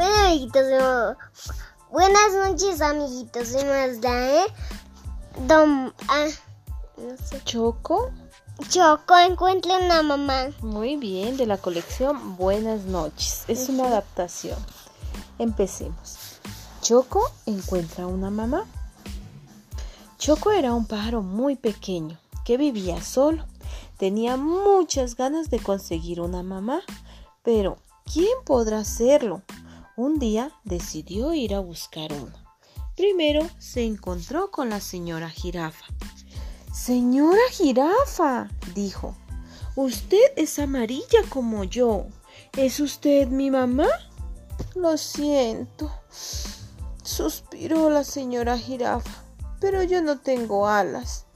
amiguitos. Buenas noches, amiguitos. ¿Se nos da, eh? Dom, ah, no sé. Choco. Choco encuentra una mamá. Muy bien, de la colección Buenas noches. Es una adaptación. Empecemos. Choco encuentra una mamá. Choco era un pájaro muy pequeño que vivía solo. Tenía muchas ganas de conseguir una mamá, pero ¿quién podrá hacerlo? Un día decidió ir a buscar una. Primero se encontró con la señora jirafa. Señora jirafa, dijo, usted es amarilla como yo. ¿Es usted mi mamá? Lo siento, suspiró la señora jirafa, pero yo no tengo alas.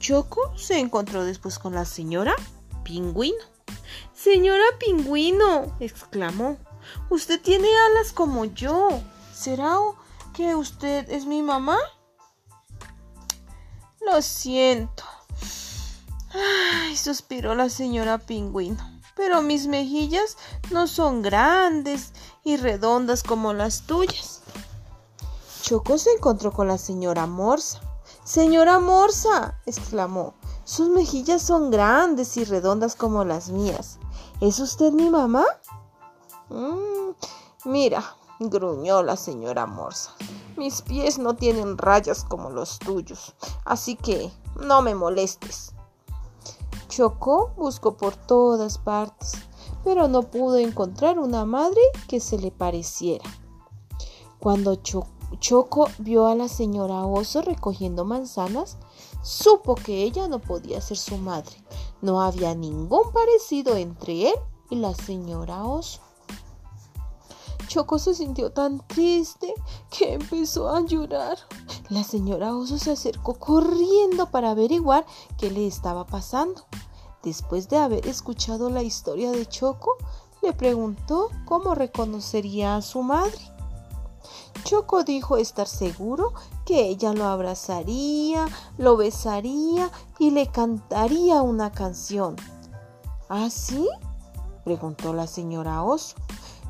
Choco se encontró después con la señora Pingüino. Señora Pingüino, exclamó, usted tiene alas como yo. ¿Será que usted es mi mamá? Lo siento. Ay, suspiró la señora Pingüino. Pero mis mejillas no son grandes y redondas como las tuyas. Choco se encontró con la señora Morsa. Señora Morsa, exclamó, sus mejillas son grandes y redondas como las mías. ¿Es usted mi mamá? Mm, mira, gruñó la señora Morsa. Mis pies no tienen rayas como los tuyos, así que no me molestes. Chocó buscó por todas partes, pero no pudo encontrar una madre que se le pareciera. Cuando Choco Choco vio a la señora Oso recogiendo manzanas, supo que ella no podía ser su madre. No había ningún parecido entre él y la señora Oso. Choco se sintió tan triste que empezó a llorar. La señora Oso se acercó corriendo para averiguar qué le estaba pasando. Después de haber escuchado la historia de Choco, le preguntó cómo reconocería a su madre. Choco dijo estar seguro que ella lo abrazaría, lo besaría y le cantaría una canción. ¿Ah, sí? preguntó la señora Oso.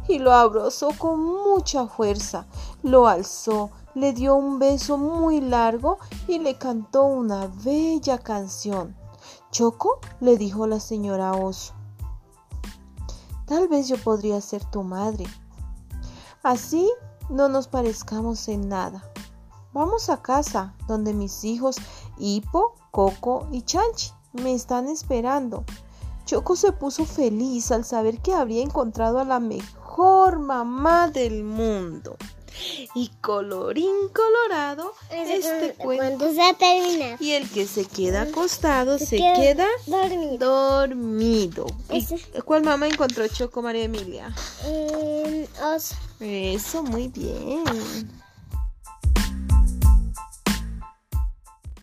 Y lo abrazó con mucha fuerza, lo alzó, le dio un beso muy largo y le cantó una bella canción. Choco le dijo la señora Oso. Tal vez yo podría ser tu madre. Así no nos parezcamos en nada. Vamos a casa, donde mis hijos Hipo, Coco y Chanchi me están esperando. Choco se puso feliz al saber que habría encontrado a la mejor mamá del mundo. Y colorín colorado, este cuento se ha terminado. Y el que se queda acostado se, queda, dormido. dormido. ¿Y ¿Cuál mamá encontró Choco María Emilia? Oso. Eso, muy bien.